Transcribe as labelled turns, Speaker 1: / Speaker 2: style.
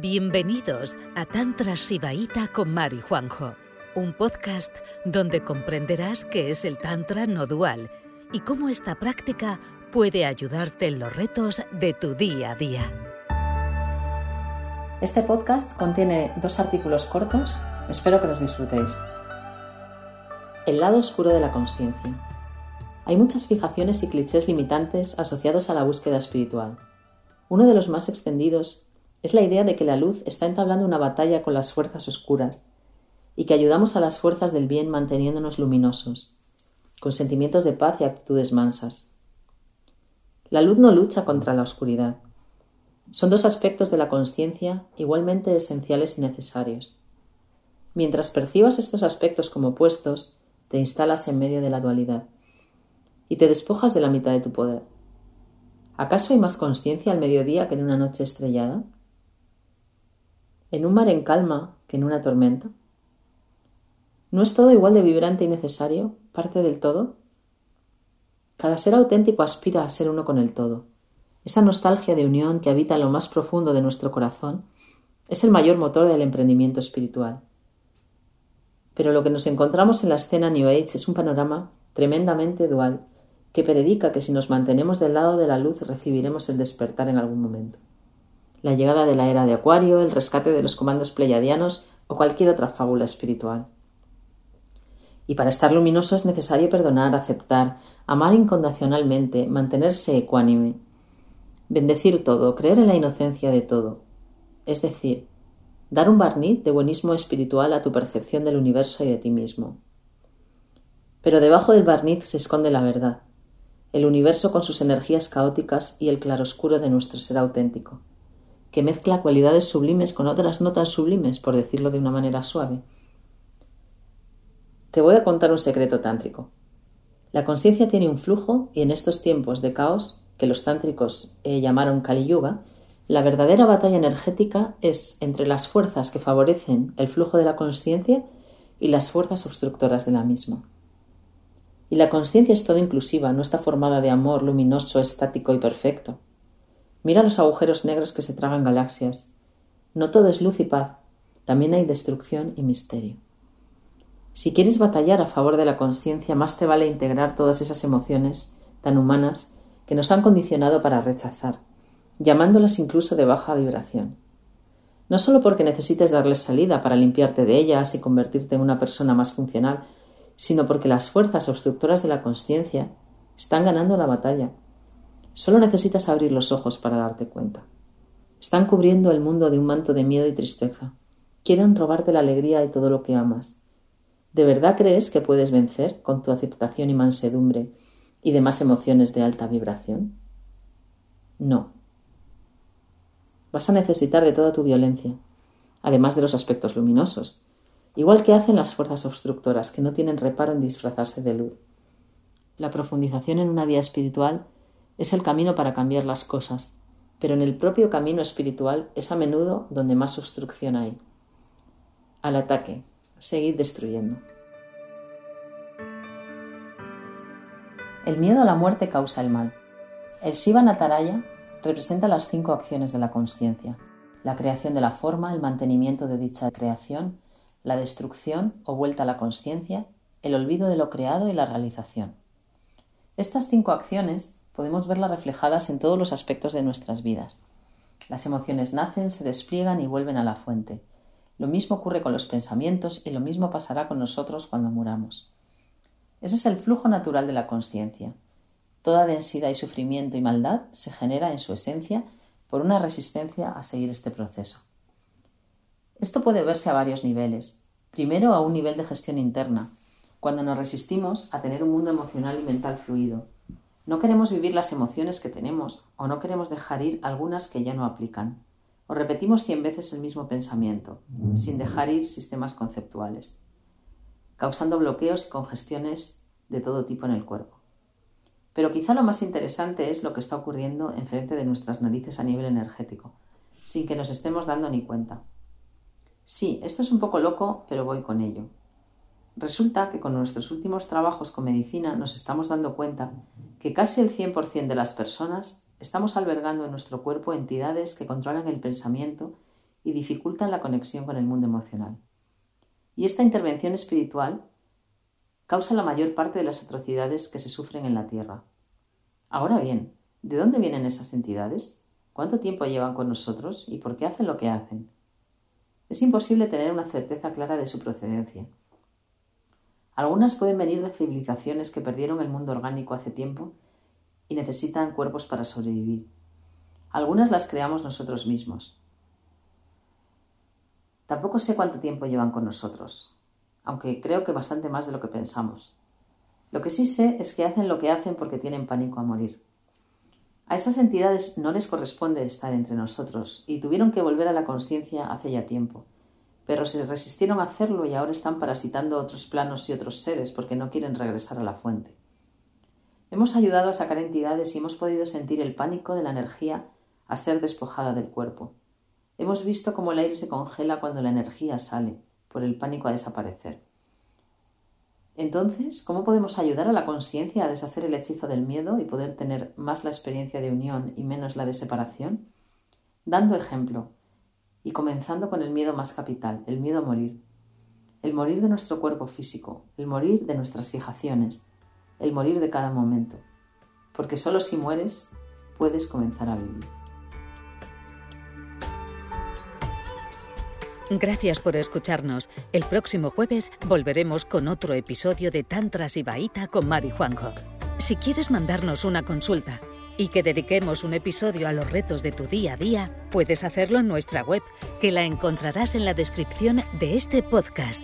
Speaker 1: Bienvenidos a Tantra Sibaíta con Mari Juanjo, un podcast donde comprenderás qué es el Tantra no dual y cómo esta práctica puede ayudarte en los retos de tu día a día.
Speaker 2: Este podcast contiene dos artículos cortos, espero que los disfrutéis. El lado oscuro de la conciencia. Hay muchas fijaciones y clichés limitantes asociados a la búsqueda espiritual. Uno de los más extendidos es la idea de que la luz está entablando una batalla con las fuerzas oscuras y que ayudamos a las fuerzas del bien manteniéndonos luminosos, con sentimientos de paz y actitudes mansas. La luz no lucha contra la oscuridad. Son dos aspectos de la conciencia igualmente esenciales y necesarios. Mientras percibas estos aspectos como opuestos, te instalas en medio de la dualidad y te despojas de la mitad de tu poder. ¿Acaso hay más conciencia al mediodía que en una noche estrellada? En un mar en calma que en una tormenta? ¿No es todo igual de vibrante y necesario, parte del todo? Cada ser auténtico aspira a ser uno con el todo. Esa nostalgia de unión que habita en lo más profundo de nuestro corazón es el mayor motor del emprendimiento espiritual. Pero lo que nos encontramos en la escena New Age es un panorama tremendamente dual que predica que si nos mantenemos del lado de la luz recibiremos el despertar en algún momento la llegada de la era de Acuario, el rescate de los comandos pleiadianos o cualquier otra fábula espiritual. Y para estar luminoso es necesario perdonar, aceptar, amar incondicionalmente, mantenerse ecuánime, bendecir todo, creer en la inocencia de todo. Es decir, dar un barniz de buenismo espiritual a tu percepción del universo y de ti mismo. Pero debajo del barniz se esconde la verdad, el universo con sus energías caóticas y el claroscuro de nuestro ser auténtico que mezcla cualidades sublimes con otras notas sublimes, por decirlo de una manera suave. Te voy a contar un secreto tántrico. La conciencia tiene un flujo y en estos tiempos de caos, que los tántricos eh, llamaron Kali Yuga, la verdadera batalla energética es entre las fuerzas que favorecen el flujo de la conciencia y las fuerzas obstructoras de la misma. Y la conciencia es todo inclusiva, no está formada de amor luminoso, estático y perfecto. Mira los agujeros negros que se tragan galaxias. No todo es luz y paz, también hay destrucción y misterio. Si quieres batallar a favor de la conciencia, más te vale integrar todas esas emociones tan humanas que nos han condicionado para rechazar, llamándolas incluso de baja vibración. No solo porque necesites darles salida para limpiarte de ellas y convertirte en una persona más funcional, sino porque las fuerzas obstructoras de la conciencia están ganando la batalla Solo necesitas abrir los ojos para darte cuenta. Están cubriendo el mundo de un manto de miedo y tristeza. Quieren robarte la alegría y todo lo que amas. ¿De verdad crees que puedes vencer con tu aceptación y mansedumbre y demás emociones de alta vibración? No. Vas a necesitar de toda tu violencia, además de los aspectos luminosos, igual que hacen las fuerzas obstructoras que no tienen reparo en disfrazarse de luz. La profundización en una vía espiritual es el camino para cambiar las cosas, pero en el propio camino espiritual es a menudo donde más obstrucción hay. Al ataque, seguid destruyendo. El miedo a la muerte causa el mal. El Shiva Nataraya representa las cinco acciones de la conciencia: la creación de la forma, el mantenimiento de dicha creación, la destrucción o vuelta a la conciencia, el olvido de lo creado y la realización. Estas cinco acciones podemos verlas reflejadas en todos los aspectos de nuestras vidas. Las emociones nacen, se despliegan y vuelven a la fuente. Lo mismo ocurre con los pensamientos y lo mismo pasará con nosotros cuando muramos. Ese es el flujo natural de la conciencia. Toda densidad y sufrimiento y maldad se genera en su esencia por una resistencia a seguir este proceso. Esto puede verse a varios niveles. Primero, a un nivel de gestión interna, cuando nos resistimos a tener un mundo emocional y mental fluido, no queremos vivir las emociones que tenemos o no queremos dejar ir algunas que ya no aplican. O repetimos cien veces el mismo pensamiento, sin dejar ir sistemas conceptuales, causando bloqueos y congestiones de todo tipo en el cuerpo. Pero quizá lo más interesante es lo que está ocurriendo enfrente de nuestras narices a nivel energético, sin que nos estemos dando ni cuenta. Sí, esto es un poco loco, pero voy con ello. Resulta que con nuestros últimos trabajos con medicina nos estamos dando cuenta que casi el 100% de las personas estamos albergando en nuestro cuerpo entidades que controlan el pensamiento y dificultan la conexión con el mundo emocional. Y esta intervención espiritual causa la mayor parte de las atrocidades que se sufren en la Tierra. Ahora bien, ¿de dónde vienen esas entidades? ¿Cuánto tiempo llevan con nosotros y por qué hacen lo que hacen? Es imposible tener una certeza clara de su procedencia. Algunas pueden venir de civilizaciones que perdieron el mundo orgánico hace tiempo y necesitan cuerpos para sobrevivir. Algunas las creamos nosotros mismos. Tampoco sé cuánto tiempo llevan con nosotros, aunque creo que bastante más de lo que pensamos. Lo que sí sé es que hacen lo que hacen porque tienen pánico a morir. A esas entidades no les corresponde estar entre nosotros y tuvieron que volver a la conciencia hace ya tiempo, pero se resistieron a hacerlo y ahora están parasitando otros planos y otros seres porque no quieren regresar a la fuente. Hemos ayudado a sacar entidades y hemos podido sentir el pánico de la energía a ser despojada del cuerpo. Hemos visto cómo el aire se congela cuando la energía sale, por el pánico a desaparecer. Entonces, ¿cómo podemos ayudar a la conciencia a deshacer el hechizo del miedo y poder tener más la experiencia de unión y menos la de separación? Dando ejemplo y comenzando con el miedo más capital, el miedo a morir. El morir de nuestro cuerpo físico, el morir de nuestras fijaciones, el morir de cada momento. Porque solo si mueres puedes comenzar a vivir.
Speaker 1: Gracias por escucharnos. El próximo jueves volveremos con otro episodio de Tantras y Baita con Mari Juanjo. Si quieres mandarnos una consulta y que dediquemos un episodio a los retos de tu día a día, puedes hacerlo en nuestra web, que la encontrarás en la descripción de este podcast.